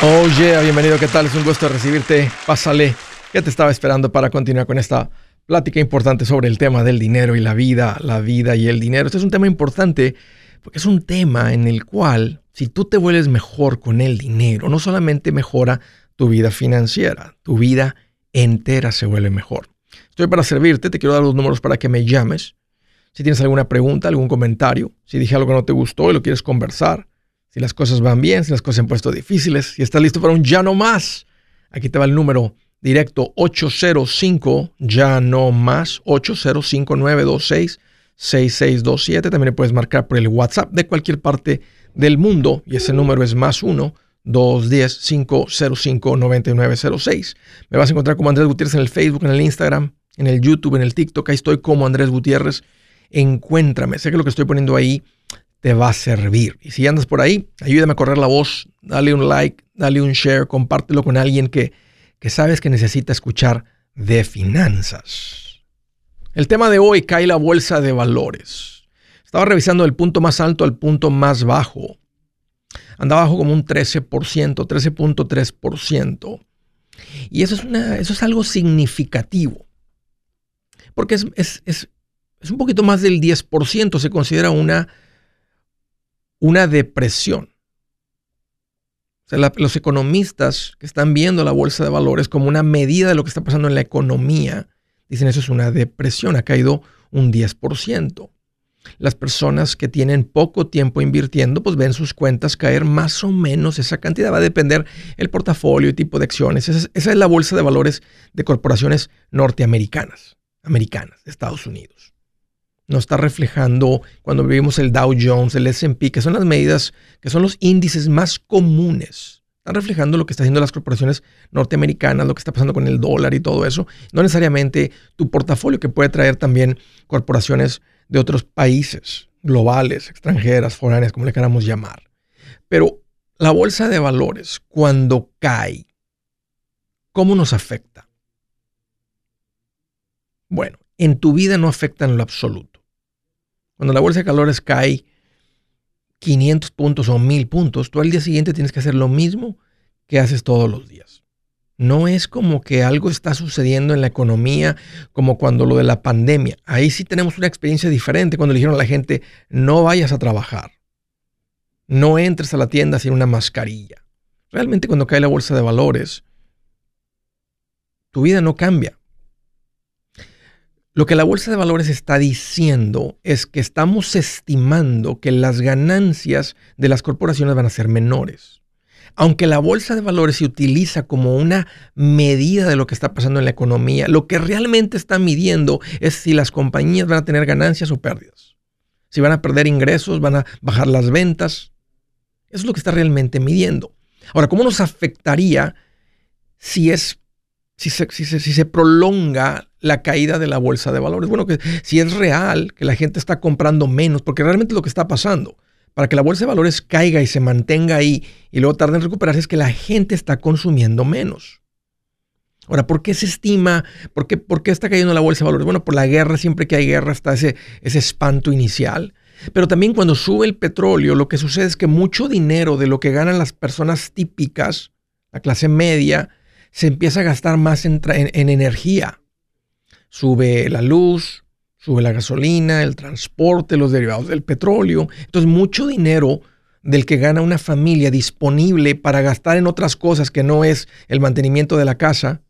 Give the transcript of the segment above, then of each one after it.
Oh yeah, bienvenido, ¿qué tal? Es un gusto recibirte. Pásale, ya te estaba esperando para continuar con esta plática importante sobre el tema del dinero y la vida, la vida y el dinero. Este es un tema importante porque es un tema en el cual si tú te vuelves mejor con el dinero, no solamente mejora tu vida financiera, tu vida entera se vuelve mejor. Estoy para servirte, te quiero dar los números para que me llames. Si tienes alguna pregunta, algún comentario, si dije algo que no te gustó y lo quieres conversar, si las cosas van bien, si las cosas se han puesto difíciles, si estás listo para un ya no más, aquí te va el número directo 805 ya no más 805-926 6627. También le puedes marcar por el WhatsApp de cualquier parte del mundo y ese número es más 1 210 505 9906. Me vas a encontrar como Andrés Gutiérrez en el Facebook, en el Instagram, en el YouTube, en el TikTok. Ahí estoy como Andrés Gutiérrez. Encuéntrame. Sé que lo que estoy poniendo ahí te va a servir. Y si andas por ahí, ayúdame a correr la voz, dale un like, dale un share, compártelo con alguien que, que sabes que necesita escuchar de finanzas. El tema de hoy cae la bolsa de valores. Estaba revisando el punto más alto al punto más bajo. Andaba bajo como un 13%, 13.3%. Y eso es, eso es algo significativo. Porque es, es, es, es un poquito más del 10%, se considera una una depresión. los economistas que están viendo la bolsa de valores como una medida de lo que está pasando en la economía, dicen eso es una depresión, ha caído un 10%. Las personas que tienen poco tiempo invirtiendo, pues ven sus cuentas caer más o menos esa cantidad. Va a depender el portafolio y tipo de acciones. Esa es, esa es la bolsa de valores de corporaciones norteamericanas, americanas, de Estados Unidos no está reflejando cuando vivimos el Dow Jones, el SP, que son las medidas, que son los índices más comunes. Están reflejando lo que están haciendo las corporaciones norteamericanas, lo que está pasando con el dólar y todo eso. No necesariamente tu portafolio, que puede traer también corporaciones de otros países, globales, extranjeras, foráneas, como le queramos llamar. Pero la bolsa de valores, cuando cae, ¿cómo nos afecta? Bueno, en tu vida no afecta en lo absoluto. Cuando la bolsa de calores cae 500 puntos o 1000 puntos, tú al día siguiente tienes que hacer lo mismo que haces todos los días. No es como que algo está sucediendo en la economía como cuando lo de la pandemia. Ahí sí tenemos una experiencia diferente cuando le dijeron a la gente, no vayas a trabajar. No entres a la tienda sin una mascarilla. Realmente cuando cae la bolsa de valores, tu vida no cambia. Lo que la bolsa de valores está diciendo es que estamos estimando que las ganancias de las corporaciones van a ser menores. Aunque la bolsa de valores se utiliza como una medida de lo que está pasando en la economía, lo que realmente está midiendo es si las compañías van a tener ganancias o pérdidas. Si van a perder ingresos, van a bajar las ventas. Eso es lo que está realmente midiendo. Ahora, ¿cómo nos afectaría si es si se, si, se, prolonga la caída de la bolsa de valores. Bueno, que si es real que la gente está comprando menos, porque realmente lo que está pasando para que la bolsa de valores caiga y se mantenga ahí y luego tarde en recuperarse es que la gente está consumiendo menos. Ahora, ¿por qué se estima? ¿Por qué, por qué está cayendo la bolsa de valores? Bueno, por la guerra, siempre que hay guerra está ese, ese espanto inicial. Pero también cuando sube el petróleo, lo que sucede es que mucho dinero de lo que ganan las personas típicas, la clase media, se empieza a gastar más en, energía. Sube la luz, sube la gasolina, el transporte, los derivados del petróleo. Entonces, mucho dinero del que gana una familia disponible para gastar en otras cosas que no es el mantenimiento de la casa,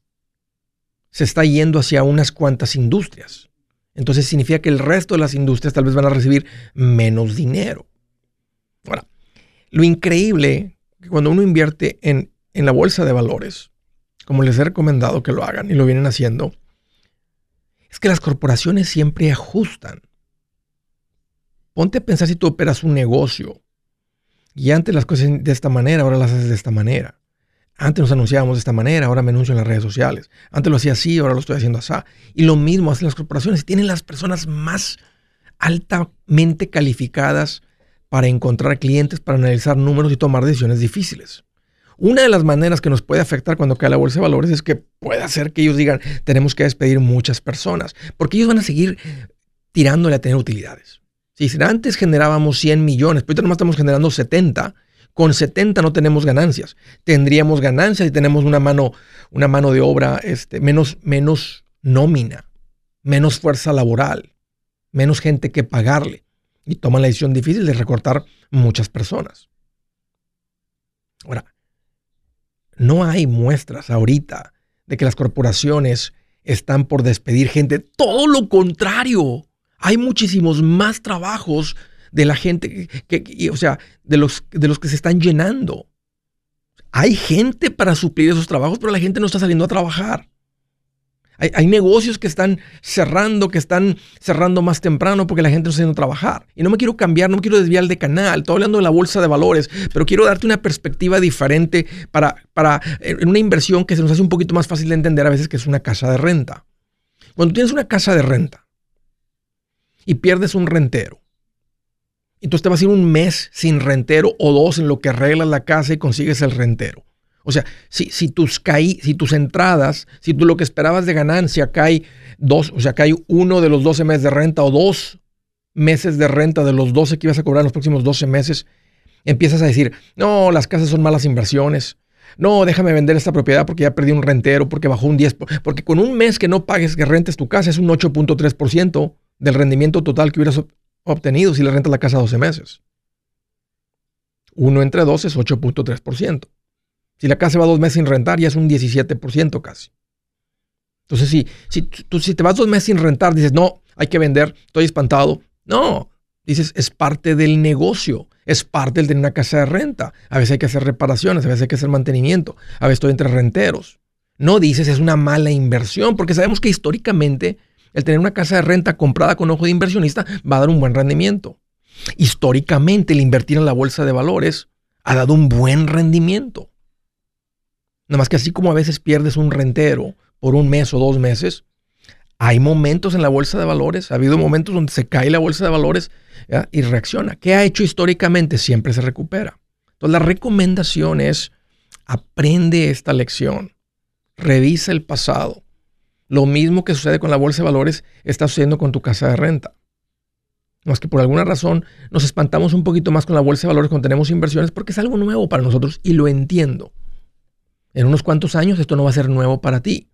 se está yendo hacia unas cuantas industrias. Entonces significa que el resto de las industrias tal vez van a recibir menos dinero. Ahora, lo increíble que cuando uno invierte en, en la bolsa de valores, como les he recomendado que lo hagan y lo vienen haciendo, es que las corporaciones siempre ajustan. Ponte a pensar si tú operas un negocio y antes las cosas de esta manera, ahora las haces de esta manera. Antes nos anunciábamos de esta manera, ahora me anuncio en las redes sociales. Antes lo hacía así, ahora lo estoy haciendo así. Y lo mismo hacen las corporaciones. Tienen las personas más altamente calificadas para encontrar clientes, para analizar números y tomar decisiones difíciles. Una de las maneras que nos puede afectar cuando cae la bolsa de valores es que puede hacer que ellos digan, tenemos que despedir muchas personas, porque ellos van a seguir tirándole a tener utilidades. Si antes generábamos 100 millones, pero ahorita nomás estamos generando 70, Con 70 no tenemos ganancias. Tendríamos ganancias si tenemos una mano, una mano de obra este, menos, menos nómina, menos fuerza laboral, menos gente que pagarle. Y toman la decisión difícil de recortar muchas personas. Ahora, no hay muestras ahorita de que las corporaciones están por despedir gente. Todo lo contrario. Hay muchísimos más trabajos de la gente que, o sea, de los, de los que se están llenando. Hay gente para suplir esos trabajos, pero la gente no está saliendo a trabajar. Hay, negocios que están cerrando, que están cerrando más temprano porque la gente no está haciendo trabajar. Y no me quiero cambiar, no me quiero desviar de canal. Estoy hablando de la bolsa de valores, pero quiero darte una perspectiva diferente para, para en una inversión que se nos hace un poquito más fácil de entender a veces que es una casa de renta. Cuando tienes una casa de renta y pierdes un rentero, entonces te vas a ir un mes sin rentero o dos en lo que arreglas la casa y consigues el rentero. O sea, si, tus caí, si tus entradas, si tú lo que esperabas de ganancia cae dos, o sea, cae uno de los 12 meses de renta o dos meses de renta de los 12 que ibas a cobrar en los próximos 12 meses, empiezas a decir, no, las casas son malas inversiones. No, déjame vender esta propiedad porque ya perdí un rentero, porque bajó un 10%. Porque con un mes que no pagues, que rentes tu casa, es un 8.3% del rendimiento total que hubieras obtenido si le rentas la casa 12 meses. Uno entre dos es 8.3%. Si la casa va dos meses sin rentar, ya es un 17% casi. Entonces, si, si, tú, si te vas dos meses sin rentar, dices, no, hay que vender, estoy espantado. No, dices, es parte del negocio, es parte del tener una casa de renta. A veces hay que hacer reparaciones, a veces hay que hacer mantenimiento, a veces estoy entre renteros. No dices, es una mala inversión, porque sabemos que históricamente el tener una casa de renta comprada con ojo de inversionista va a dar un buen rendimiento. Históricamente el invertir en la bolsa de valores ha dado un buen rendimiento. Nada más que así como a veces pierdes un rentero por un mes o dos meses, hay momentos en la bolsa de valores, ha habido momentos donde se cae la bolsa de valores y reacciona. ¿Qué ha hecho históricamente? Siempre se recupera. Entonces la recomendación es, aprende esta lección, revisa el pasado. Lo mismo que sucede con la bolsa de valores está sucediendo con tu casa de renta. Más que por alguna razón nos espantamos un poquito más con la bolsa de valores cuando tenemos inversiones porque es algo nuevo para nosotros y lo entiendo. En unos cuantos años esto no va a ser nuevo para ti.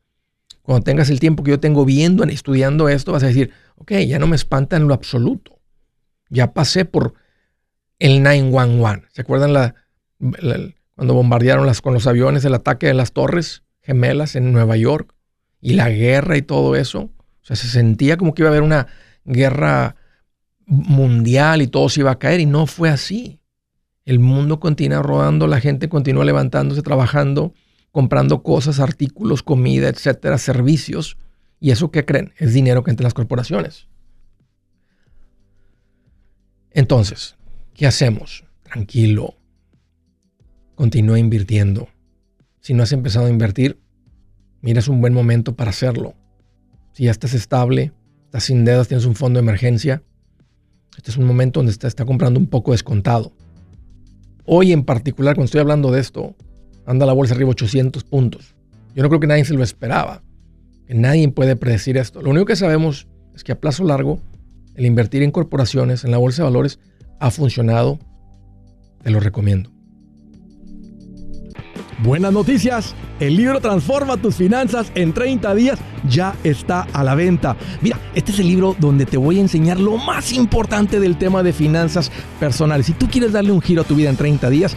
Cuando tengas el tiempo que yo tengo viendo, estudiando esto, vas a decir, ok, ya no me espanta en lo absoluto. Ya pasé por el 911. ¿Se acuerdan la, cuando bombardearon las, con los aviones el ataque de las torres gemelas en Nueva York? Y la guerra y todo eso. O sea, se sentía como que iba a haber una guerra mundial y todo se iba a caer y no fue así. El mundo continúa rodando, la gente continúa levantándose, trabajando comprando cosas, artículos, comida, etcétera, servicios. ¿Y eso qué creen? Es dinero que entra en las corporaciones. Entonces, ¿qué hacemos? Tranquilo. Continúa invirtiendo. Si no has empezado a invertir, mira, es un buen momento para hacerlo. Si ya estás estable, estás sin deudas, tienes un fondo de emergencia, este es un momento donde está, está comprando un poco descontado. Hoy en particular, cuando estoy hablando de esto, anda la bolsa arriba 800 puntos. Yo no creo que nadie se lo esperaba. Que nadie puede predecir esto. Lo único que sabemos es que a plazo largo, el invertir en corporaciones, en la bolsa de valores, ha funcionado. Te lo recomiendo. Buenas noticias. El libro Transforma tus finanzas en 30 días ya está a la venta. Mira, este es el libro donde te voy a enseñar lo más importante del tema de finanzas personales. Si tú quieres darle un giro a tu vida en 30 días,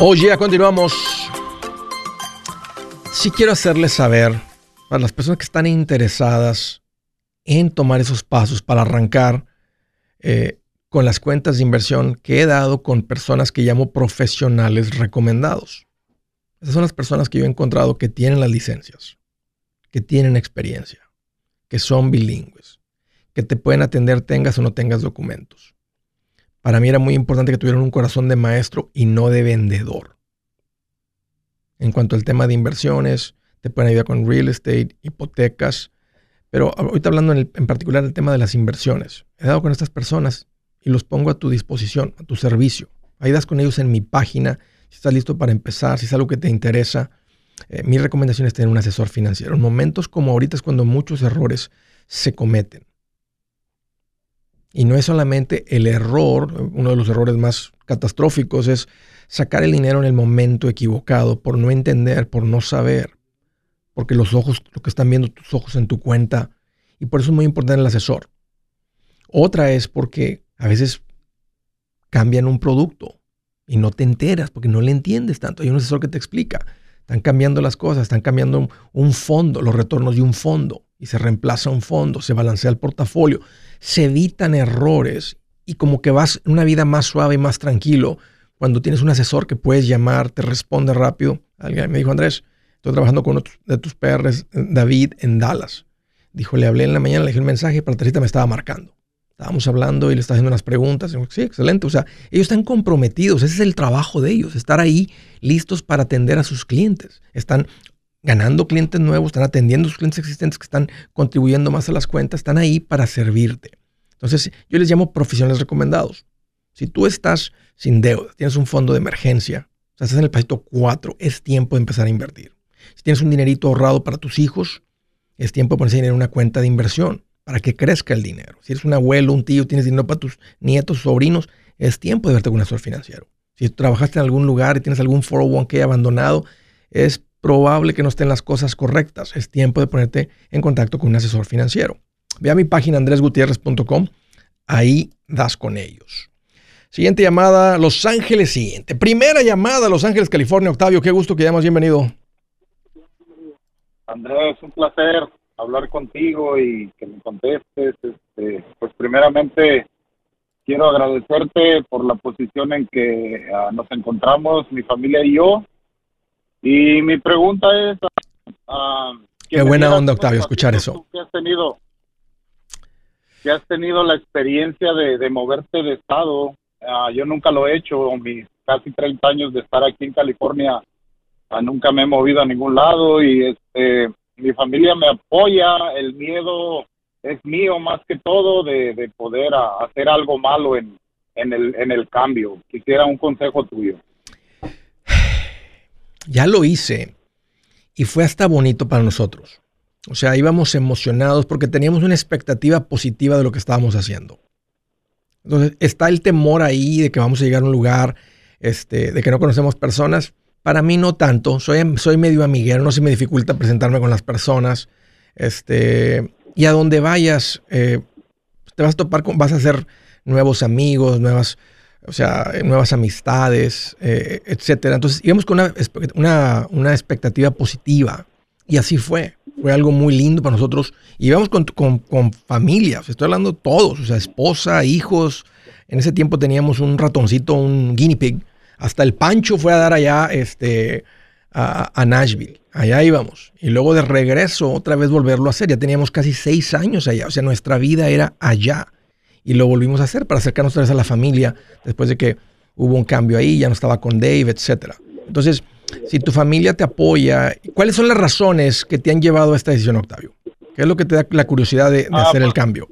Oye, ya continuamos. Si quiero hacerles saber, para las personas que están interesadas en tomar esos pasos para arrancar eh, con las cuentas de inversión que he dado con personas que llamo profesionales recomendados. Esas son las personas que yo he encontrado que tienen las licencias, que tienen experiencia, que son bilingües, que te pueden atender tengas o no tengas documentos para mí era muy importante que tuvieran un corazón de maestro y no de vendedor. En cuanto al tema de inversiones, te pueden ayudar con real estate, hipotecas, pero ahorita hablando en, particular del tema de las inversiones. He dado con estas personas y los pongo a tu disposición, a tu servicio. Ahí das con ellos en mi página. Si estás listo para empezar, si es algo que te interesa, eh, mi recomendación es tener un asesor financiero. En momentos como ahorita es cuando muchos errores se cometen. Y no es solamente el error, uno de los errores más catastróficos es sacar el dinero en el momento equivocado, por no entender, por no saber, porque los ojos, lo que están viendo tus ojos en tu cuenta, y por eso es muy importante el asesor. Otra es porque a veces cambian un producto y no te enteras porque no le entiendes tanto. Hay un asesor que te explica. Están cambiando las cosas, están cambiando un fondo, los retornos de un fondo, y se reemplaza un fondo, se balancea el portafolio se evitan errores y como que vas una vida más suave y más tranquilo cuando tienes un asesor que puedes llamar, te responde rápido. Alguien me dijo, Andrés, estoy trabajando con uno de tus PRs, David, en Dallas. Dijo, le hablé en la mañana, le dije un mensaje, pero la me estaba marcando. Estábamos hablando y le estaba haciendo unas preguntas. sí, excelente. O sea, ellos están comprometidos. Ese es el trabajo de ellos, estar ahí listos para atender a sus clientes. Están ganando clientes nuevos, están atendiendo a sus clientes existentes que están contribuyendo más a las cuentas, están ahí para servirte. Entonces, yo les llamo profesionales recomendados. Si tú estás sin deuda, tienes un fondo de emergencia, estás en el pasito 4, es tiempo de empezar a invertir. Si tienes un dinerito ahorrado para tus hijos, es tiempo de ponerse dinero en una cuenta de inversión para que crezca el dinero. Si eres un abuelo, un tío, tienes dinero para tus nietos, sobrinos, es tiempo de verte con un asesor financiero. Si trabajaste en algún lugar y tienes algún 401k abandonado, es probable que no estén las cosas correctas. Es tiempo de ponerte en contacto con un asesor financiero. Ve a mi página andresgutierrez.com, ahí das con ellos. Siguiente llamada, Los Ángeles, siguiente. Primera llamada, Los Ángeles, California. Octavio, qué gusto que llamas, bienvenido. Andrés, un placer hablar contigo y que me contestes. Este, pues primeramente quiero agradecerte por la posición en que ah, nos encontramos, mi familia y yo, y mi pregunta es... Uh, Qué buena onda, Octavio, escuchar eso. Que has tenido, que has tenido la experiencia de, moverte de estado. Uh, yo nunca lo he hecho, mis casi 30 años de estar aquí en California, uh, nunca me he movido a ningún lado y este, mi familia me apoya, el miedo es mío más que todo de, de poder hacer algo malo en, en, el, en el cambio. Quisiera un consejo tuyo ya lo hice y fue hasta bonito para nosotros. O sea, íbamos emocionados porque teníamos una expectativa positiva de lo que estábamos haciendo. Entonces, está el temor ahí de que vamos a llegar a un lugar, este, de que no conocemos personas. Para mí no tanto, soy, soy medio amiguero, no se me dificulta presentarme con las personas. Este, y a donde vayas, eh, te vas a topar con, vas a hacer nuevos amigos, nuevas o sea, nuevas amistades, eh, etcétera. Entonces íbamos con una, una, expectativa positiva y así fue. Fue algo muy lindo para nosotros. Y íbamos con, con, con familias, estoy hablando todos, o sea, esposa, hijos. En ese tiempo teníamos un ratoncito, un guinea pig. Hasta el Pancho fue a dar allá este, a, a Nashville. Allá íbamos. Y luego de regreso, otra vez volverlo a hacer. Ya teníamos casi seis años allá. O sea, nuestra vida era allá y lo volvimos a hacer para acercarnos otra vez a la familia después de que hubo un cambio ahí, ya no estaba con Dave, etc. Entonces, si tu familia te apoya, ¿cuáles son las razones que te han llevado a esta decisión, Octavio? ¿Qué es lo que te da la curiosidad de, ah, hacer el pues, cambio?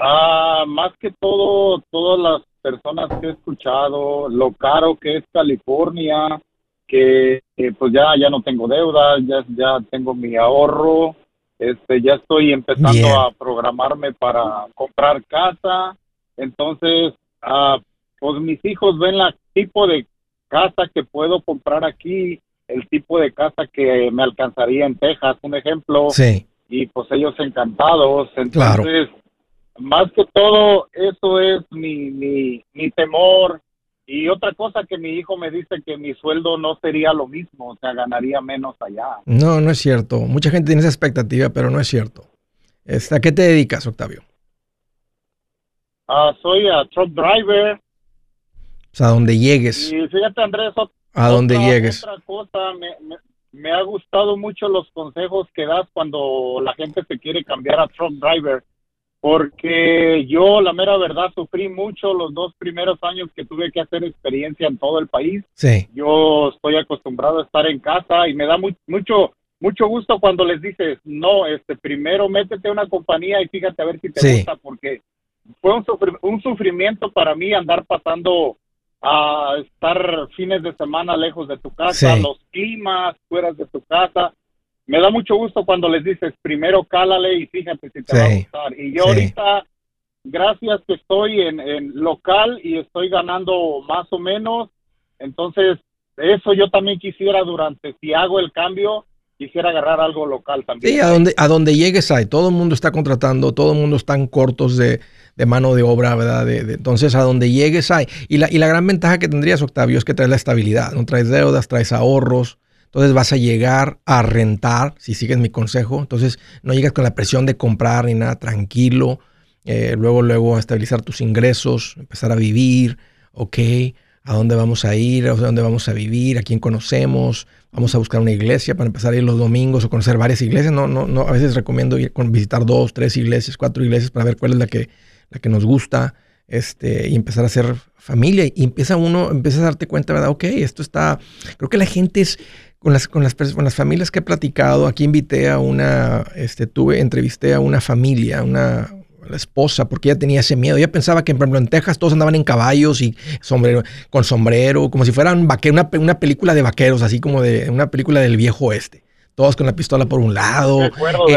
Ah, más que todo, todas las personas que he escuchado, lo caro que es California, que, pues ya, ya no tengo deuda, ya, ya tengo mi ahorro, este, ya estoy empezando a programarme para comprar casa. Entonces, ah, pues mis hijos ven la tipo de casa que puedo comprar aquí, el tipo de casa que me alcanzaría en Texas, un ejemplo. Sí. Y pues ellos encantados. Entonces, más que todo, eso es mi, mi, mi temor y otra cosa que mi hijo me dice que mi sueldo no sería lo mismo, o sea, ganaría menos allá. No, no es cierto. Mucha gente tiene esa expectativa, pero no es cierto. Este, ¿A qué te dedicas, Octavio? Ah, soy a truck driver. O sea, a donde llegues. Y fíjate, Andrés, a donde llegues. Otra cosa, me, me ha gustado mucho los consejos que das cuando la gente se quiere cambiar a truck driver porque yo, la mera verdad, sufrí mucho los dos primeros años que tuve que hacer experiencia en todo el país. Sí. Yo estoy acostumbrado a estar en casa y me da mucho mucho gusto cuando les dices, no, este, primero métete a una compañía y fíjate a ver si te gusta, porque fue un, un sufrimiento para mí andar pasando a estar fines de semana lejos de tu casa, los climas fuera de tu casa me da mucho gusto cuando les dices, primero cálale y fíjate si te va a gustar. Y yo ahorita, gracias que estoy en, local y estoy ganando más o menos, entonces eso yo también quisiera durante, si hago el cambio, quisiera agarrar algo local también. Sí, a donde, a donde llegues hay, todo el mundo está contratando, todo el mundo están cortos de, mano de obra, ¿verdad? De, entonces, a donde llegues hay. Y la, y la gran ventaja que tendrías, Octavio, es que traes la estabilidad, no traes deudas, traes ahorros, entonces vas a llegar a rentar, si sigues mi consejo. Entonces no llegas con la presión de comprar ni nada, tranquilo. Eh, luego, luego estabilizar tus ingresos, empezar a vivir, ok, a dónde vamos a ir, a dónde vamos a vivir, a quién conocemos, vamos a buscar una iglesia para empezar a ir los domingos o conocer varias iglesias. No, no, no, a veces recomiendo ir, visitar dos, tres iglesias, cuatro iglesias para ver cuál es la que, la que nos gusta este, y empezar a hacer familia. Y empieza uno, empieza a darte cuenta, ¿verdad? Ok, esto está, creo que la gente es, con las, con las, con las familias que he platicado, aquí invité a una, este, tuve, entrevisté a una familia, una la esposa, porque ella tenía ese miedo. Ella pensaba que, por ejemplo, en Texas todos andaban en caballos y sombrero, con sombrero, como si fueran una, una película de vaqueros, así como de una película del viejo oeste. Todos con la pistola por un lado, eh,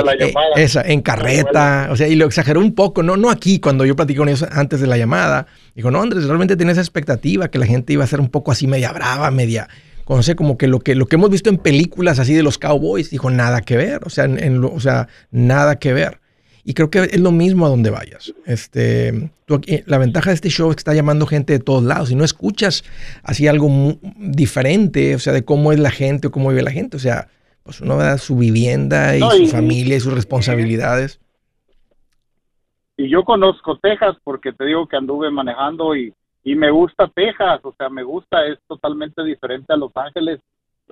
la eh, esa, en carreta, o sea, y lo exageró un poco, no, no aquí, cuando yo platiqué con ellos antes de la llamada, dijo, no, Andrés, realmente tenía esa expectativa que la gente iba a ser un poco así media brava, media, conoce como que lo que lo que hemos visto en películas así de los cowboys, dijo nada que ver, o sea, en, o sea, nada que ver. Y creo que es lo mismo a donde vayas. Este, la ventaja de este show es que está llamando gente de todos lados y no escuchas así algo diferente, o sea, de cómo es la gente o cómo vive la gente. O sea, pues uno da su vivienda y su familia y sus responsabilidades. Y yo conozco Texas porque te digo que anduve manejando y y me gusta Texas, o sea, me gusta, es totalmente diferente a Los Ángeles,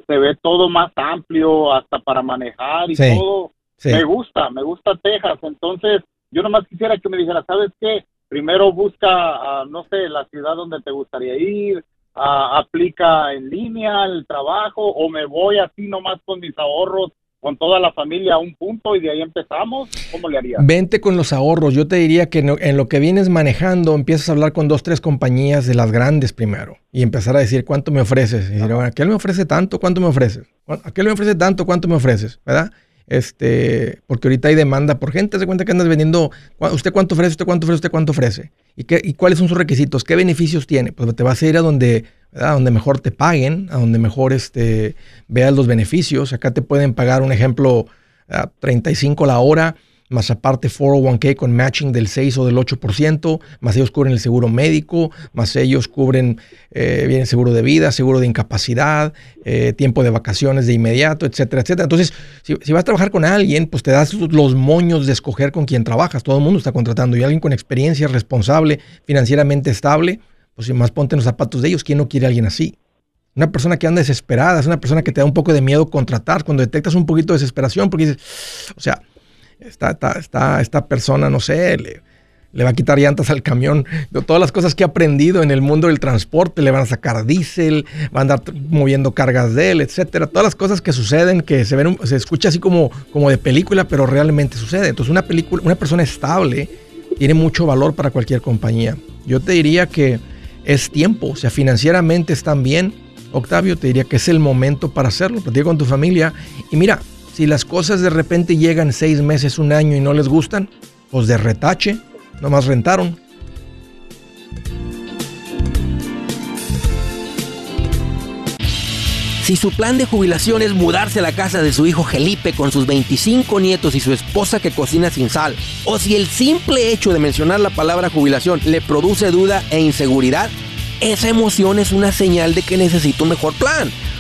se ve todo más amplio, hasta para manejar y todo. Me gusta, me gusta Texas, entonces yo nomás quisiera que me dijera, ¿sabes qué? Primero busca, no sé, la ciudad donde te gustaría ir, aplica en línea el trabajo o me voy así nomás con mis ahorros con toda la familia a un punto y de ahí empezamos, ¿cómo le harías? Vente con los ahorros. Yo te diría que en lo que vienes manejando, empiezas a hablar con dos, tres compañías de las grandes primero y empezar a decir cuánto me ofreces. Y decir, bueno, aquel me ofrece tanto, ¿cuánto me ofreces? Aquel me ofrece tanto, ¿cuánto me ofreces? ¿Verdad? Este, porque ahorita hay demanda por gente, se cuenta que andas vendiendo, ¿usted cuánto ofrece? ¿Usted cuánto ofrece? ¿Usted cuánto ofrece? ¿Y, qué, y cuáles son sus requisitos? ¿Qué beneficios tiene? Pues te vas a ir a donde a donde mejor te paguen, a donde mejor este, veas los beneficios. Acá te pueden pagar, un ejemplo, a 35 la hora más aparte 401k con matching del 6 o del 8%, más ellos cubren el seguro médico, más ellos cubren eh, bien seguro de vida, seguro de incapacidad, eh, tiempo de vacaciones de inmediato, etcétera, etcétera. Entonces, si, vas a trabajar con alguien, pues te das los moños de escoger con quién trabajas. Todo el mundo está contratando y alguien con experiencia, responsable, financieramente estable, pues más ponte en los zapatos de ellos, ¿quién no quiere a alguien así? Una persona que anda desesperada, es una persona que te da un poco de miedo contratar cuando detectas un poquito de desesperación, porque dices, o sea, esta, esta, persona, no sé, le, va a quitar llantas al camión, de todas las cosas que ha aprendido en el mundo del transporte, le van a sacar diésel, va a andar moviendo cargas de él, etcétera. Todas las cosas que suceden, que se ven, se escucha así como, como de película, pero realmente sucede. Entonces, una película, una persona estable tiene mucho valor para cualquier compañía. Yo te diría que es tiempo, o sea, financieramente están bien Octavio, te diría que es el momento para hacerlo. Platica con tu familia y mira, si las cosas de repente llegan seis meses, un año y no les gustan, pues de retache, nomás rentaron. Si su plan de jubilación es mudarse a la casa de su hijo Felipe con sus 25 nietos y su esposa que cocina sin sal, o si el simple hecho de mencionar la palabra jubilación le produce duda e inseguridad, esa emoción es una señal de que necesita un mejor plan.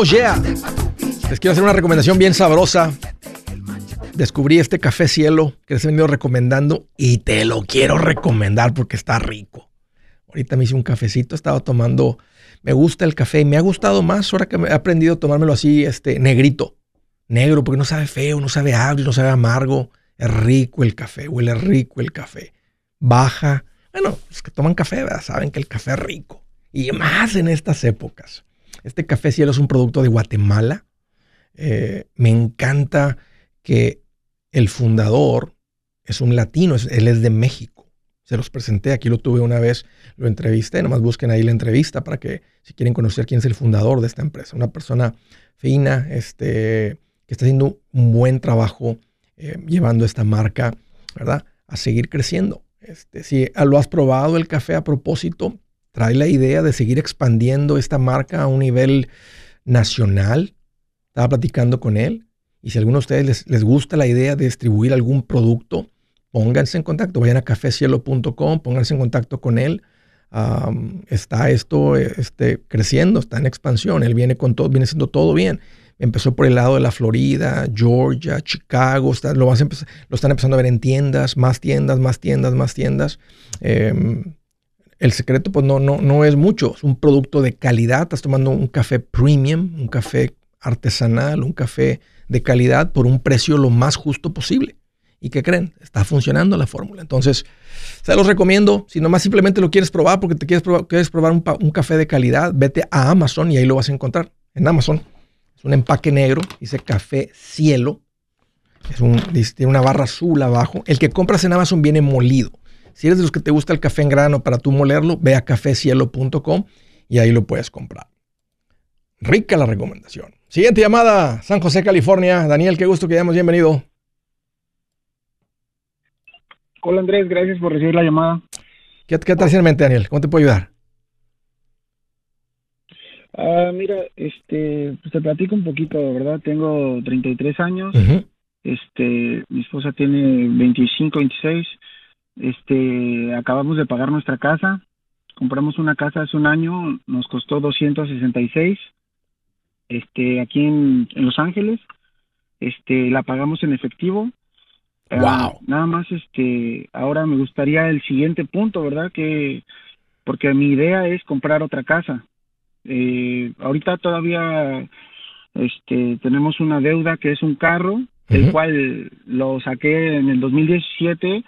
Oh, yeah. Les quiero hacer una recomendación bien sabrosa. Descubrí este café cielo que les he venido recomendando y te lo quiero recomendar porque está rico. Ahorita me hice un cafecito, estaba tomando, me gusta el café y me ha gustado más ahora que he aprendido a tomármelo así, este, negrito, negro, porque no sabe feo, no sabe agrio, no sabe amargo. Es rico el café, huele rico el café. Baja. Bueno, los que toman café ¿verdad? saben que el café es rico. Y más en estas épocas. Este café cielo es un producto de Guatemala. Eh, me encanta que el fundador es un latino, él es de México. Se los presenté, aquí lo tuve una vez, lo entrevisté, nomás busquen ahí la entrevista para que si quieren conocer quién es el fundador de esta empresa. Una persona fina, este, que está haciendo un buen trabajo eh, llevando esta marca, ¿verdad? A seguir creciendo. Este, si lo has probado el café a propósito, trae la idea de seguir expandiendo esta marca a un nivel nacional. Estaba platicando con él. Y si a alguno de ustedes les, les gusta la idea de distribuir algún producto, pónganse en contacto. Vayan a cafecielo.com, pónganse en contacto con él. Está esto eh, este, creciendo, está en expansión. Él viene con todo, viene siendo todo bien. Empezó por el lado de la Florida, Georgia, Chicago. está- lo están empezando a ver en tiendas, más tiendas, más tiendas, más tiendas. Em, el secreto, pues no, no, no es mucho. Es un producto de calidad. Estás tomando un café premium, un café artesanal, un café de calidad por un precio lo más justo posible. ¿Y qué creen? Está funcionando la fórmula. Entonces, se los recomiendo. Si nomás simplemente lo quieres probar porque te quieres probar, un, café de calidad, vete a Amazon y ahí lo vas a encontrar. En Amazon. Es un empaque negro, dice café cielo. Es tiene una barra azul abajo. El que compras en Amazon viene molido. Si eres de los que te gusta el café en grano para tú molerlo, ve a cafecielo.com y ahí lo puedes comprar. Rica la recomendación. Siguiente llamada, San José, California. Daniel, qué gusto que hayamos bienvenido. Hola Andrés, gracias por recibir la llamada. ¿Qué, qué te hace en mente, Daniel? ¿Cómo te puedo ayudar? Ah, mira, este, pues te platico un poquito, ¿verdad? Tengo 33 años, Ujú. este, mi esposa tiene 25, 26, este, acabamos de pagar nuestra casa, compramos una casa hace un año, nos costó 266, este, aquí en, en Los Ángeles, este, la pagamos en efectivo Ah, Wow. nada más, este, ahora me gustaría el siguiente punto, ¿verdad? Que, porque mi idea es comprar otra casa. Eh, ahorita todavía, este, tenemos una deuda que es un carro, el cual lo saqué en el 2017,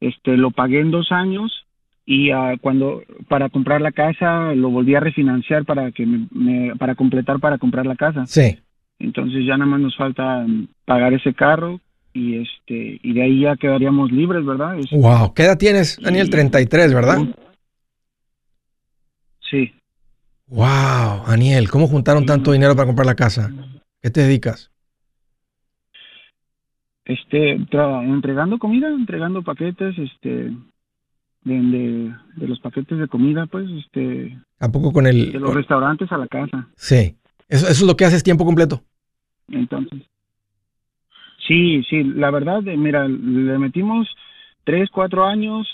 este, lo pagué en dos años y ah, cuando para comprar la casa lo volví a refinanciar para que me, me- para completar para comprar la casa. Sí. Entonces ya nada más nos falta mm, pagar ese carro y este y de ahí ya quedaríamos libres, ¿verdad? Es- Wow. ¿Qué edad tienes, Daniel? 33, ¿verdad? Sí. Wow, Daniel, ¿cómo juntaron tanto dinero para comprar la casa? ¿Qué te dedicas? Este, tra- entregando comida, entregando paquetes, este, de, de, de los paquetes de comida, pues, este, ¿A poco con el...? de los restaurantes a la casa. Sí. Eso, eso es lo que haces tiempo completo. Entonces, sí, sí, la verdad, eh, mira, le metimos tres, cuatro años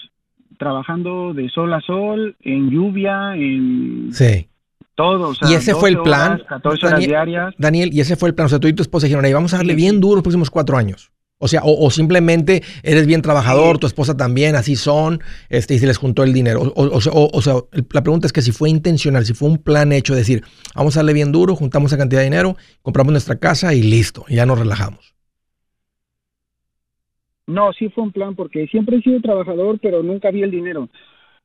trabajando de sol a sol, en lluvia, en Sí. todo. O sea, ¿Y ese fue el 12 plan, horas, 14 horas Daniel? diarias. Daniel, y ese fue el plan. O sea, tú y tu esposa dijeron, ahí vamos a darle bien duro los próximos cuatro años. O sea, o, o simplemente eres bien trabajador, tu esposa también, así son, este, y se les juntó el dinero. O, o- o sea, la pregunta es que si fue intencional, si fue un plan hecho, decir, vamos a darle bien duro, juntamos esa cantidad de dinero, compramos nuestra casa y listo, y ya nos relajamos. No, sí fue un plan porque siempre he sido trabajador, pero nunca vi el dinero.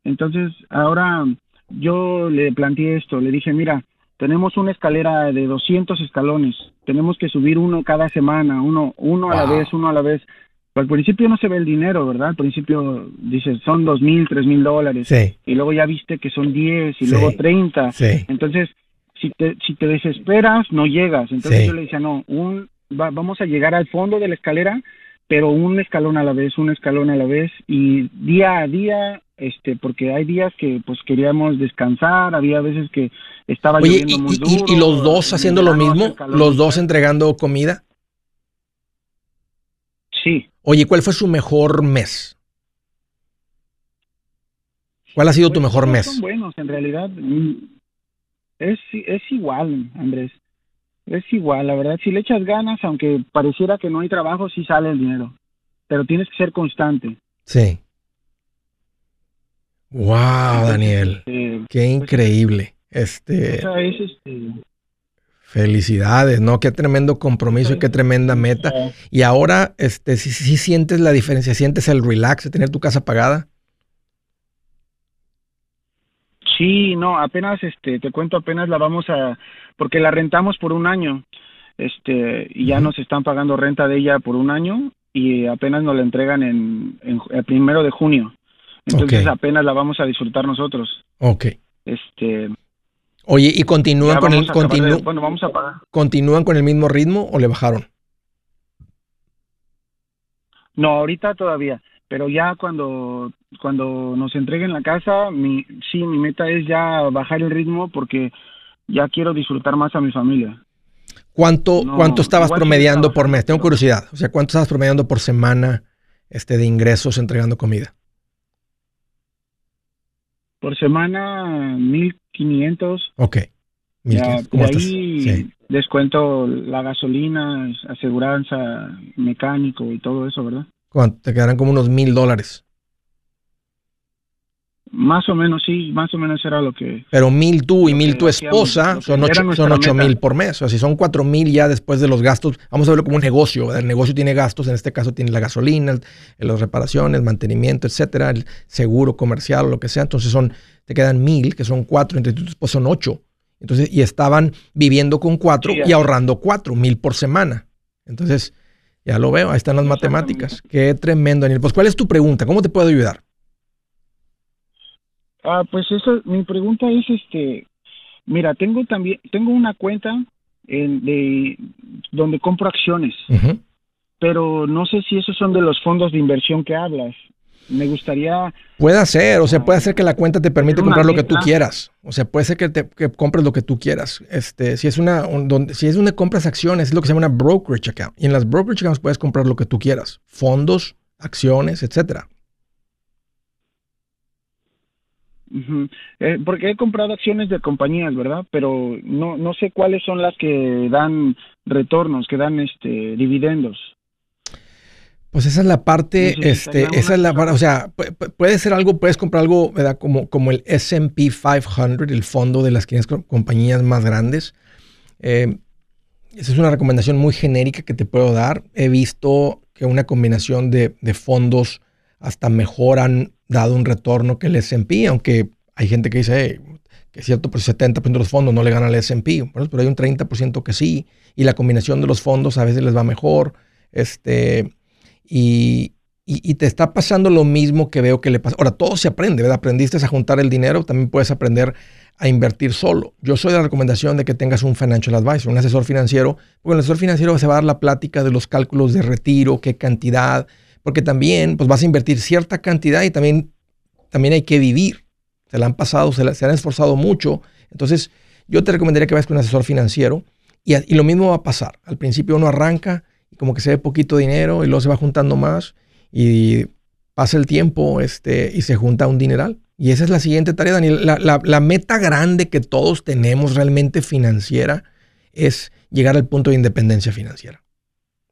Entonces, ahora yo le planteé esto, le dije, mira, tenemos una escalera de 200 escalones, tenemos que subir uno cada semana, uno, uno a la vez, uno a la vez. Al principio no se ve el dinero, ¿verdad? Al principio dices, son dos mil, tres mil dólares. Sí, Y luego ya viste que son 10 y Sí. luego 30. sí. Entonces, si te, si te desesperas, no llegas. Entonces yo le decía, no, un, va- vamos a llegar al fondo de la escalera, pero un escalón a la vez, un escalón a la vez, y día a día, este, porque hay días que pues queríamos descansar, había veces que estaba Oye, lloviendo y, muy y- y- duro. y los dos en haciendo lo mismo? ¿Los dos entregando comida? Sí. Oye, ¿cuál fue su mejor mes? ¿Cuál ha sido tu Pues, mejor mes? Son buenos, en realidad. Mm, Es, es igual, Andrés. Es igual, la verdad. Si le echas ganas, aunque pareciera que no hay trabajo, sí sale el dinero. Pero tienes que ser constante. Sí. Wow, Daniel. Eh, Qué increíble. Este, esa es, este, felicidades, ¿no? Qué tremendo compromiso y qué tremenda meta. Y ahora, este, si, si sientes la diferencia, sientes el relax de tener tu casa pagada. Sí, no, apenas, este, te cuento, apenas la vamos a, porque la rentamos por un año, este, y ya nos están pagando renta de ella por un año y apenas nos la entregan en, en el primero de junio. Entonces apenas la vamos a disfrutar nosotros. Ok. Este, Oye, ¿y continúan con el, de- continu- bueno, vamos a pagar. continúan con el mismo ritmo o le bajaron? No, ahorita todavía, pero ya cuando cuando nos entreguen la casa, mi sí, mi meta es ya bajar el ritmo porque ya quiero disfrutar más a mi familia. ¿Cuánto, No, cuánto estabas promediando por mes? Tengo curiosidad. O sea, ¿cuánto estabas promediando por semana este, de ingresos entregando comida? Por semana 1500, Ok. Mil ya, quinientos. ¿Cómo de estás? ahí Sí. descuento la gasolina, aseguranza, mecánico y todo eso, ¿verdad? ¿Cuánto? Te quedarán como unos mil dólares. Más o menos sí, más o menos era lo que Pero mil tú y mil tu esposa son ocho, son ocho mil por mes. O sea, si son cuatro mil ya después de los gastos, vamos a verlo como un negocio. ¿verdad? El negocio tiene gastos, en este caso tiene la gasolina, el- las reparaciones, mantenimiento, etcétera, el seguro comercial o lo que sea. Entonces son, te quedan mil, que son cuatro, entre tú y tu esposa son ocho. Entonces, y estaban viviendo con cuatro Sí, y ahorrando cuatro mil por semana. Entonces, ya lo veo, ahí están las matemáticas. Qué tremendo, Daniel. Pues, ¿cuál es tu pregunta? ¿Cómo te puedo ayudar? Ah, pues eso, mi pregunta es, este, mira, tengo también, tengo una cuenta en, de donde compro acciones, pero no sé si esos son de los fondos de inversión que hablas. Me gustaría, Puede ser, o sea, puede ser que la cuenta te permite comprar lo que tú quieras. O sea, puede ser que, te, que compres lo que tú quieras. Este, si es una, un- donde, si es donde compras acciones, es lo que se llama una brokerage account. Y en las brokerage accounts puedes comprar lo que tú quieras. Fondos, acciones, etcétera. Eh, porque he comprado acciones de compañías, ¿verdad? Pero no, no sé cuáles son las que dan retornos, que dan, este, dividendos. Pues esa es la parte, sí este, esa es la parte, o sea, pu- pu- puede ser algo, puedes comprar algo, ¿verdad? Como, como el S&P 500, el fondo de las 500 co- compañías más grandes. Eh, esa es una recomendación muy genérica que te puedo dar. He visto que una combinación de, de fondos hasta mejor han dado un retorno que el S&P, aunque hay gente que dice "Hey, que cierto por 70% de los fondos no le ganan al S&P, pero hay un 30% que sí, y la combinación de los fondos a veces les va mejor. Este, y, y- y te está pasando lo mismo que veo que le pasa. Ahora, todo se aprende, ¿verdad? Aprendiste a juntar el dinero, también puedes aprender a invertir solo. Yo soy de la recomendación de que tengas un financial advisor, un asesor financiero, porque el asesor financiero se va a dar la plática de los cálculos de retiro, qué cantidad, porque también pues vas a invertir cierta cantidad y también, también hay que vivir. Se la han pasado, se, la- se han esforzado mucho. Entonces, yo te recomendaría que vayas con un asesor financiero y, y lo mismo va a pasar. Al principio uno arranca y como que se ve poquito dinero y luego se va juntando más y pasa el tiempo este, y se junta un dineral. Y esa es la siguiente tarea, Daniel. La- la meta grande que todos tenemos realmente financiera es llegar al punto de independencia financiera.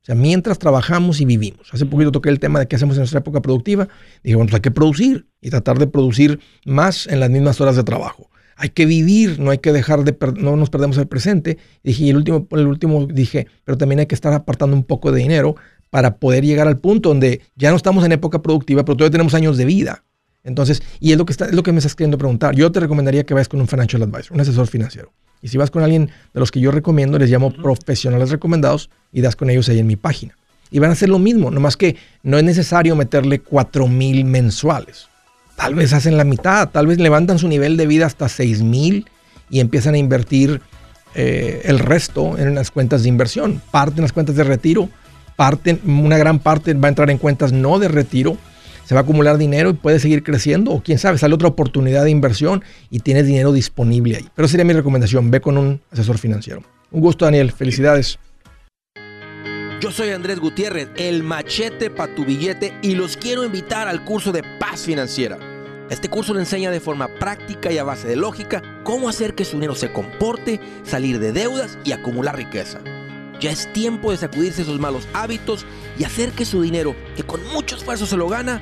O sea, mientras trabajamos y vivimos. Hace poquito toqué el tema de qué hacemos en nuestra época productiva. Dije, bueno, pues hay que producir y tratar de producir más en las mismas horas de trabajo. Hay que vivir, no hay que dejar de, no nos perdemos el presente. Dije, y el último, el último dije, pero también hay que estar apartando un poco de dinero para poder llegar al punto donde ya no estamos en época productiva, pero todavía tenemos años de vida. Entonces, y es lo que, está, es lo que me estás queriendo preguntar. Yo te recomendaría que vayas con un financial advisor, un asesor financiero. Y si vas con alguien de los que yo recomiendo, les llamo profesionales recomendados y das con ellos ahí en mi página. Y van a hacer lo mismo, nomás que no es necesario meterle 4 mil mensuales. Tal vez hacen la mitad, tal vez levantan su nivel de vida hasta 6 mil y empiezan a invertir eh, el resto en las cuentas de inversión. Parten las cuentas de retiro, parten, una gran parte va a entrar en cuentas no de retiro. Se va a acumular dinero y puede seguir creciendo. O quién sabe, sale otra oportunidad de inversión y tienes dinero disponible ahí. Pero sería mi recomendación, ve con un asesor financiero. Un gusto, Daniel. Felicidades. Yo soy Andrés Gutiérrez, el machete para tu billete y los quiero invitar al curso de paz financiera. Este curso le enseña de forma práctica y a base de lógica cómo hacer que su dinero se comporte, salir de deudas y acumular riqueza. Ya es tiempo de sacudirse esos malos hábitos y hacer que su dinero, que con mucho esfuerzo se lo gana,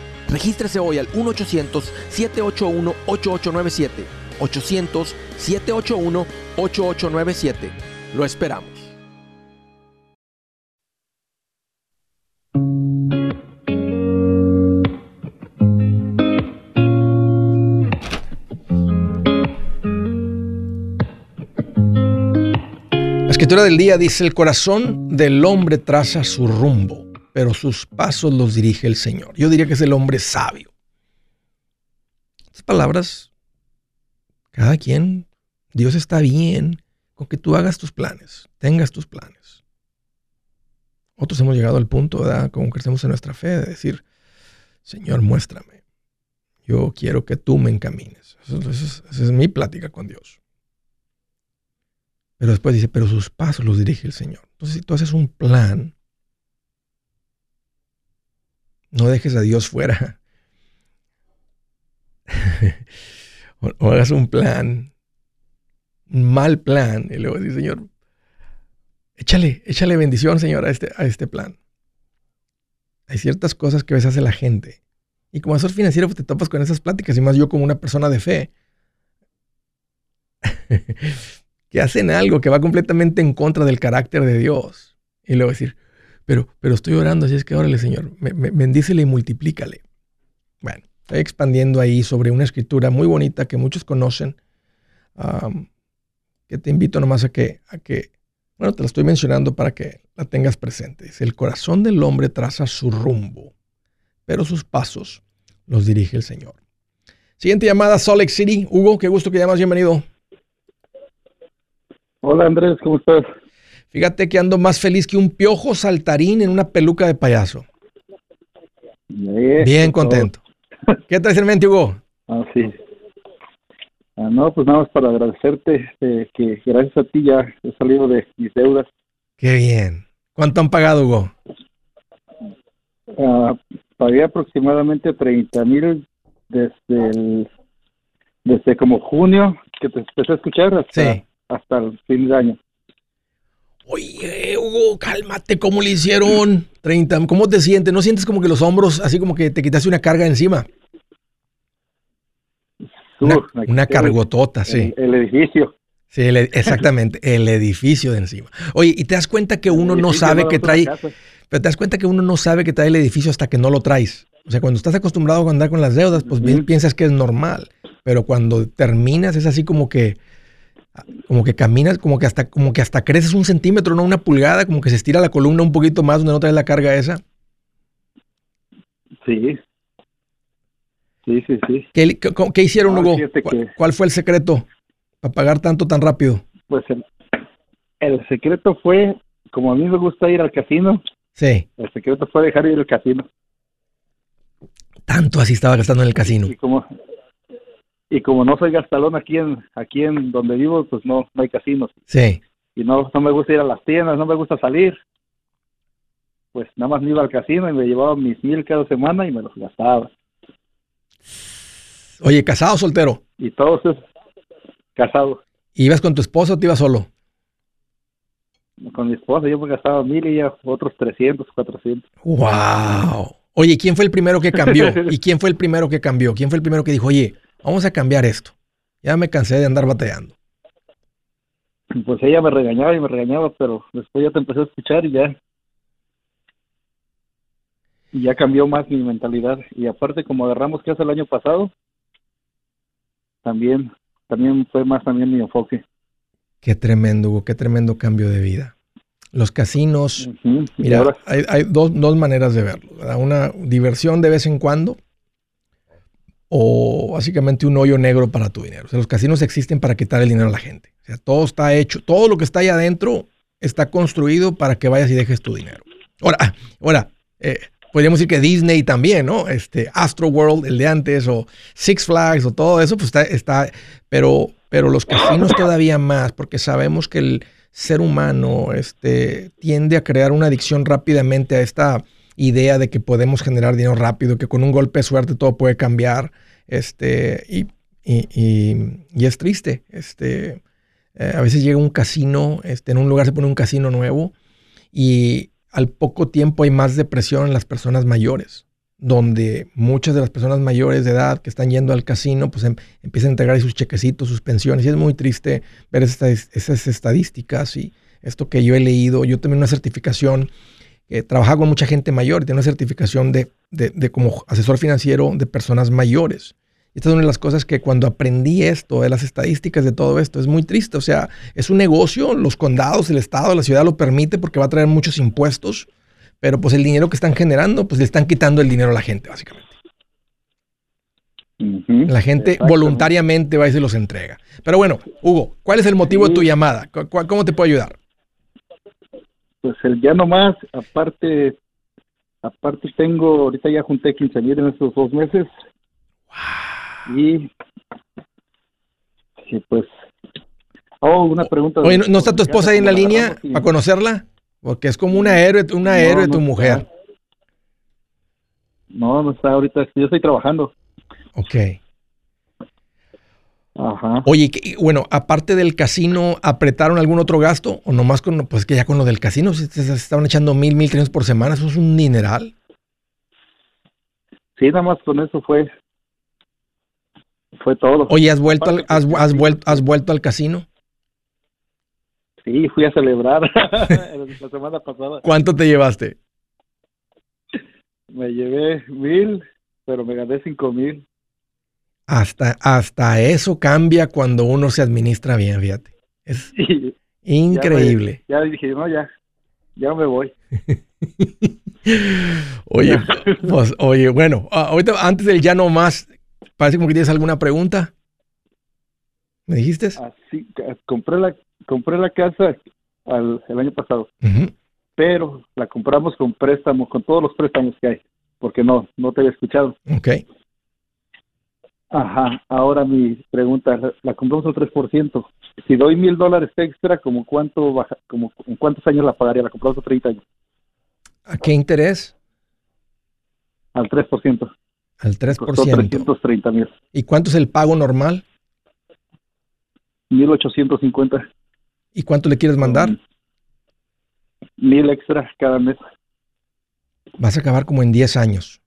Regístrese hoy al 1-800-781-8897. 800-781-8897. Lo esperamos. La escritura del día dice, el corazón del hombre traza su rumbo, pero sus pasos los dirige el Señor. Yo diría que es el hombre sabio. Estas palabras, cada quien, Dios está bien con que tú hagas tus planes, tengas tus planes. Otros hemos llegado al punto, ¿verdad? Como crecemos en nuestra fe, de decir, Señor, muéstrame. Yo quiero que tú me encamines. Esa es mi plática con Dios. Pero después dice, pero sus pasos los dirige el Señor. Entonces, si tú haces un plan, no dejes a Dios fuera. o, hagas un plan, un mal plan, y luego dice, Señor, échale, échale bendición, Señor, a este, a este plan. Hay ciertas cosas que a veces hace la gente. Y como asesor financiero, pues te topas con esas pláticas, y más yo como una persona de fe. que hacen algo que va completamente en contra del carácter de Dios. Y luego decir, pero, pero estoy orando, así es que órale, Señor, me- bendícele y multiplícale. Bueno, estoy expandiendo ahí sobre una escritura muy bonita que muchos conocen, que te invito nomás a que, a que, bueno, te la estoy mencionando para que la tengas presente. Dice, el corazón del hombre traza su rumbo, pero sus pasos los dirige el Señor. Siguiente llamada, Salt City. Hugo, qué gusto que llamas, bienvenido. Hola Andrés, ¿cómo estás? Fíjate que ando más feliz que un piojo saltarín en una peluca de payaso. Eso, Bien todo. contento. ¿Qué traes en mente, Hugo? Ah, sí. Ah, no, pues nada más para agradecerte eh, que gracias a ti ya he salido de mis deudas. Qué bien. ¿Cuánto han pagado, Hugo? Ah, pagué aproximadamente 30 mil desde el, desde como junio que te empecé a escuchar hasta, Sí. hasta el fin de año. Oye, Hugo, cálmate, ¿cómo le hicieron? 30, ¿cómo te sientes? ¿No sientes como que los hombros, así como que te quitaste una carga encima? Una, cargotota, sí. El, edificio. Sí, el- exactamente, el edificio de encima. Oye, y te das cuenta que uno no sabe no que trae, casa. pero te das cuenta que uno no sabe que trae el edificio hasta que no lo traes. O sea, cuando estás acostumbrado a andar con las deudas, pues bien piensas que es normal, pero cuando terminas es así como que como que caminas, como que hasta como que hasta creces un centímetro, no una pulgada, como que se estira la columna un poquito más donde no traes la carga esa. Sí. Sí, sí, sí. ¿Qué, qué- qué hicieron, Ah, Hugo? ¿Cuál, que- cuál fue el secreto para pagar tanto tan rápido? Pues el, el secreto fue, como a mí me gusta ir al casino, Sí, el secreto fue dejar de ir al casino. tanto así estaba gastando en el casino. Y como y como no soy gastalón aquí en aquí en donde vivo, pues no, no hay casinos. Sí. Y no, no me gusta ir a las tiendas, no me gusta salir. Pues nada más me iba al casino y me llevaba mis mil cada semana y me los gastaba. Oye, ¿casado o soltero? Y todos es casado ¿Ibas con tu esposa o te ibas solo? con mi esposa, yo me gastaba mil y ella otros 300, 400. ¡Wow! Oye, ¿quién fue el primero que cambió? ¿Y quién fue el primero que cambió? ¿Quién fue el primero que dijo, oye, vamos a cambiar esto? Ya me cansé de andar batallando. Pues ella me regañaba y me regañaba, pero después ya te empecé a escuchar y ya y ya cambió más mi mentalidad y aparte como agarramos casa el año pasado también también fue más también mi enfoque. Qué tremendo, Hugo, qué tremendo cambio de vida. Los casinos, mira, hay, hay dos, dos maneras de verlo. ¿verdad? Una diversión de vez en cuando o básicamente un hoyo negro para tu dinero. O sea, los casinos existen para quitar el dinero a la gente. O sea, todo está hecho, todo lo que está ahí adentro está construido para que vayas y dejes tu dinero. Ahora, ah, ahora, eh, podríamos decir que Disney también, ¿no? Este Astro World, el de antes, o Six Flags, o todo eso, pues está, está pero, pero los casinos todavía más, porque sabemos que el ser humano este, tiende a crear una adicción rápidamente a esta idea de que podemos generar dinero rápido, que con un golpe de suerte todo puede cambiar, este, y, y- y- es triste, este, eh, a veces llega un casino, este, en un lugar se pone un casino nuevo y al poco tiempo hay más depresión en las personas mayores, donde muchas de las personas mayores de edad que están yendo al casino, pues em- empiezan a entregar sus chequecitos, sus pensiones, y es muy triste ver esas, esas estadísticas y esto que yo he leído. Yo también una certificación, eh, trabajaba con mucha gente mayor, y tengo una certificación de, de- de como asesor financiero de personas mayores. Esta es una de las cosas que cuando aprendí esto, de las estadísticas de todo esto, es muy triste. O sea, es un negocio, los condados, el Estado, la ciudad lo permite porque va a traer muchos impuestos, pero pues el dinero que están generando, pues le están quitando el dinero a la gente, básicamente. La gente voluntariamente va y se los entrega. Pero bueno, Hugo, ¿cuál es el motivo de tu llamada? ¿Cu- cu- ¿Cómo te puedo ayudar? Pues el ya nomás, aparte, aparte tengo, ahorita ya junté 15 mil en estos dos meses. Y, y pues, oh, una pregunta. Oye, ¿no, no está tu esposa ahí en la línea y- para conocerla? Porque es como una héroe, una No, héroe no tu está. mujer. No, no está ahorita, yo estoy trabajando. Ok. Ajá. Oye, ¿qué- bueno, aparte del casino, ¿apretaron algún otro gasto? ¿O nomás con, pues que ya con lo del casino, si se estaban echando mil, mil trescientos por semana, eso es un dineral. Sí, nada más con eso fue, fue todo. Oye, ¿has vuelto al, has vuelto, has vuelto al casino? Sí, fui a celebrar la semana pasada. ¿Cuánto te llevaste? Me llevé mil, pero me gané cinco mil. Hasta, hasta eso cambia cuando uno se administra bien, fíjate. Es increíble. Ya dije, no, ya, ya me voy. Oye, pues, oye, bueno, ah, ahorita antes del ya no más, parece como que tienes alguna pregunta. ¿Me dijiste? Así, ca- compré la, compré la casa al, el año pasado, pero la compramos con préstamos, con todos los préstamos que hay. porque no, no te había escuchado. Ok. Ajá, ahora mi pregunta, la, la compramos al 3%. Si doy mil dólares extra, ¿como cuánto baja, como, ¿en cuántos años la pagaría? La compramos a 30 años, ¿A qué interés? al 3%. Al Costó 3%. 330 mil, ¿Y cuánto es el pago normal? 1850, ¿Y cuánto le quieres mandar? Mil extra cada mes. Vas a acabar como en 10 años.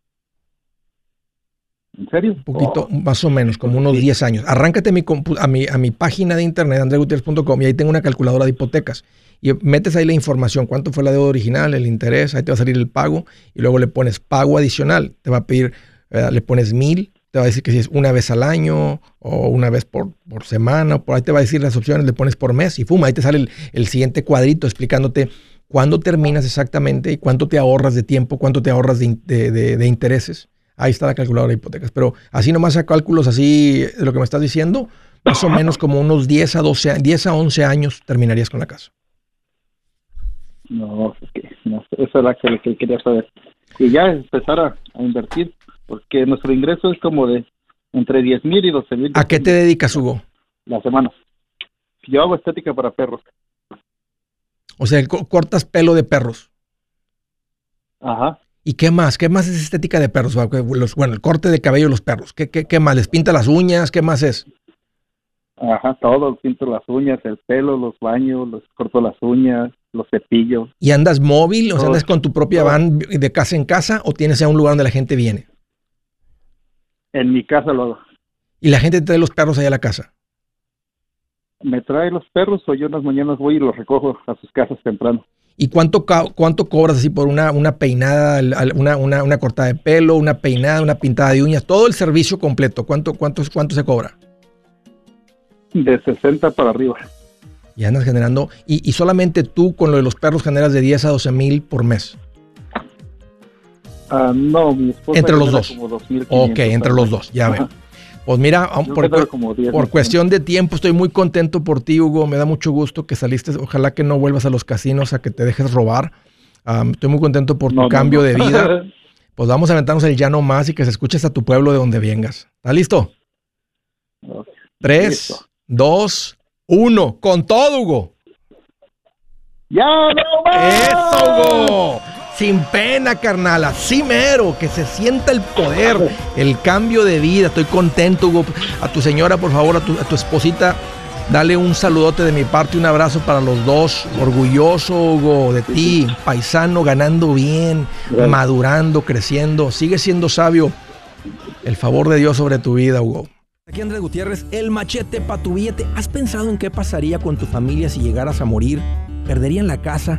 ¿En serio? Un poquito, Oh, más o menos, como unos 10 años. Arráncate a mi, a mi, a mi página de internet, andregutierrez.com, y ahí tengo una calculadora de hipotecas. Y metes ahí la información, cuánto fue la deuda original, el interés, ahí te va a salir el pago, y luego le pones pago adicional. Te va a pedir, eh, le pones mil, te va a decir que si es una vez al año, o una vez por, por semana, o por ahí te va a decir las opciones, le pones por mes, y fuma, ahí te sale el, el siguiente cuadrito explicándote cuándo terminas exactamente y cuánto te ahorras de tiempo, cuánto te ahorras de, in- de- de- de intereses. Ahí está la calculadora de hipotecas. Pero así nomás a cálculos así de lo que me estás diciendo, más o menos como unos 10 a 12, a- 10 a 11 años terminarías con la casa. No, es no, eso era lo que quería saber. Y ya empezar a, a invertir, porque nuestro ingreso es como de entre 10 mil y 12 mil ¿A qué te dedicas, Hugo? la semana. Yo hago estética para perros. O sea, co- cortas pelo de perros. Ajá. ¿Y qué más? ¿Qué más es estética de perros? Los- bueno, el corte de cabello de los perros. ¿Qué, qué, qué más? ¿Les pinta las uñas? ¿Qué más es? Ajá, todo, pinto las uñas, el pelo, los baños, los corto las uñas, los cepillos. ¿Y andas móvil? O sea. ¿andas con tu propia Todo. van de casa en casa o tienes ya un lugar donde la gente viene? En mi casa lo hago. Y la gente trae los perros allá a la casa. Me trae los perros o yo en las mañanas voy y los recojo a sus casas temprano. ¿Y cuánto, cuánto cobras así por una, una peinada, una, una, una cortada de pelo, una peinada, una pintada de uñas? Todo el servicio completo. ¿Cuánto, cuánto, cuánto se cobra? De 60 para arriba. Y andas generando. Y, y solamente tú con lo de los perros generas de 10 a 12 mil por mes. Ah, no, mi esposa Entre los dos. como 2.500 Ok, entre los dos, ya veo. Pues mira, por, genero cu- como 10 por más o cuestión de tiempo, estoy muy contento por ti, Hugo. Me da mucho gusto que saliste. Ojalá que no vuelvas a los casinos a que te dejes robar. Estoy muy contento por tu No, cambio no. de vida. Pues vamos a aventarnos el ya no más y que se escuche hasta tu pueblo de donde vengas. ¿Estás listo? Tres, Listo. dos, uno. Con todo, Hugo. ¡Ya no más! ¡Eso, Hugo! Sin pena, carnal. Así mero. Que se sienta el poder, el cambio de vida. Estoy contento, Hugo. A tu señora, por favor, a tu, a tu esposita, dale un saludote de mi parte, un abrazo para los dos. Orgulloso, Hugo, de ti. Paisano, ganando bien, Gracias. madurando, creciendo. Sigue siendo sabio. El favor de Dios sobre tu vida, Hugo. Aquí Andrés Gutiérrez, el machete para tu billete. ¿Has pensado en qué pasaría con tu familia si llegaras a morir? ¿Perderían la casa?